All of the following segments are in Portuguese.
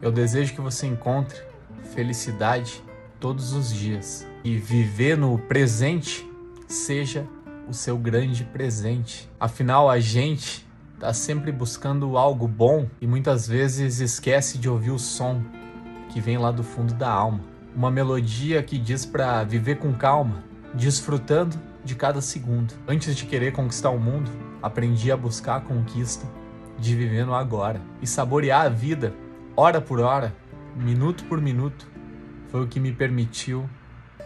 Eu desejo que você encontre felicidade todos os dias e viver no presente seja o seu grande presente. Afinal, a gente está sempre buscando algo bom e muitas vezes esquece de ouvir o som que vem lá do fundo da alma. Uma melodia que diz para viver com calma, desfrutando de cada segundo. Antes de querer conquistar o mundo, aprendi a buscar a conquista de viver no agora e saborear a vida, hora por hora, minuto por minuto, foi o que me permitiu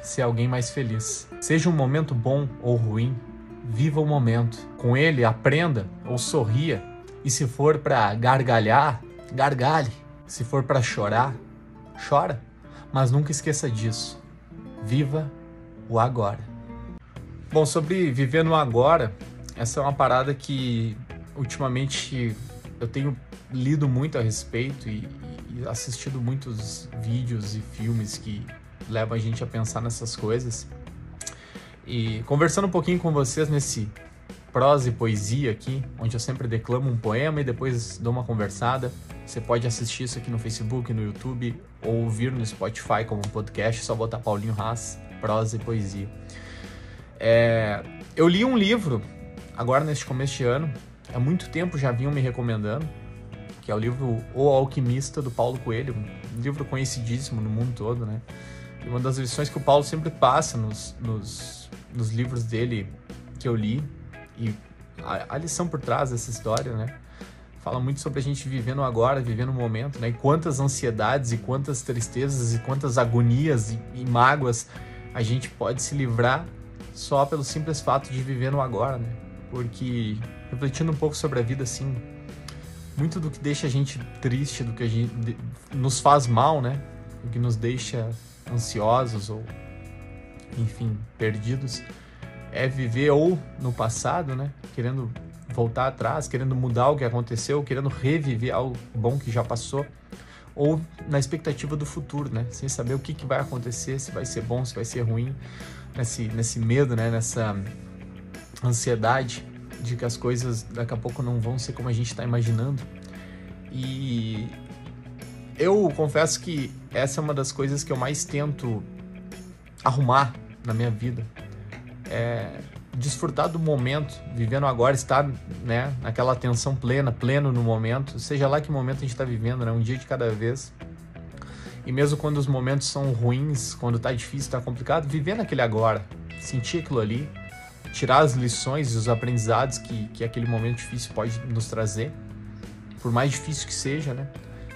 ser alguém mais feliz. Seja um momento bom ou ruim, viva o momento. Com ele, aprenda ou sorria. E se for para gargalhar, gargalhe. Se for para chorar, chora. Mas nunca esqueça disso. Viva o agora. Bom, sobre viver no agora, essa é uma parada que ultimamente eu tenho lido muito a respeito e, e assistido muitos vídeos e filmes que levam a gente a pensar nessas coisas. E conversando um pouquinho com vocês nesse prosa e poesia aqui, onde eu sempre declamo um poema e depois dou uma conversada. Você pode assistir isso aqui no Facebook, no YouTube ou ouvir no Spotify como um podcast, só botar Paulinho Haas, prosa e poesia. É, eu li um livro agora neste começo de ano, há muito tempo já vinham me recomendando, que é o livro O Alquimista do Paulo Coelho, um livro conhecidíssimo no mundo todo, né? E uma das lições que o Paulo sempre passa nos, nos, nos livros dele que eu li, e a, a, lição por trás dessa história, né? Fala muito sobre a gente vivendo agora, vivendo o momento, né? E quantas ansiedades, e quantas tristezas, e quantas agonias e, e mágoas a gente pode se livrar só pelo simples fato de viver no agora, né? Porque refletindo um pouco sobre a vida, assim, muito do que deixa a gente triste, do que a gente nos faz mal, né? O que nos deixa ansiosos ou, enfim, perdidos, é viver ou no passado, né? Querendo voltar atrás, querendo mudar o que aconteceu, querendo reviver algo bom que já passou, ou na expectativa do futuro, né? Sem saber o que, que vai acontecer, se vai ser bom, se vai ser ruim, nesse, nesse medo, né? Nessa ansiedade de que as coisas daqui a pouco não vão ser como a gente está imaginando. E eu confesso que essa é uma das coisas que eu mais tento arrumar na minha vida. É desfrutar do momento, vivendo agora, estar né, naquela atenção plena, pleno no momento, seja lá que momento a gente está vivendo, né, um dia de cada vez. E mesmo quando os momentos são ruins, quando está difícil, está complicado, viver naquele agora, sentir aquilo ali, tirar as lições e os aprendizados que, que aquele momento difícil pode nos trazer, por mais difícil que seja, né?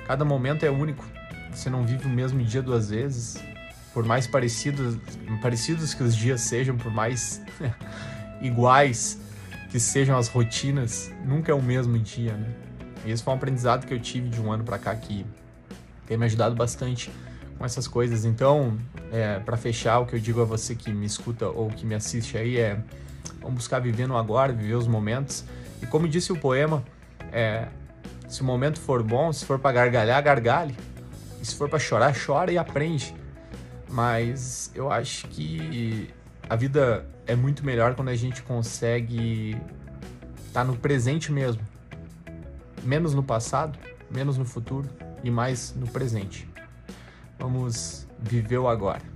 Cada momento é único. Você não vive o mesmo dia duas vezes. Por mais parecidos, parecidos que os dias sejam, por mais iguais que sejam as rotinas, nunca é o mesmo dia, né? E esse foi um aprendizado que eu tive de um ano para cá que tem me ajudado bastante com essas coisas. Então, é, para fechar, o que eu digo a você que me escuta ou que me assiste aí é: vamos buscar viver no agora, viver os momentos. E como disse o poema, é, se o momento for bom, se for para gargalhar, gargalhe. E se for para chorar, chora e aprende. Mas eu acho que a vida é muito melhor quando a gente consegue estar tá no presente mesmo. Menos no passado, menos no futuro e mais no presente. Vamos viver o agora.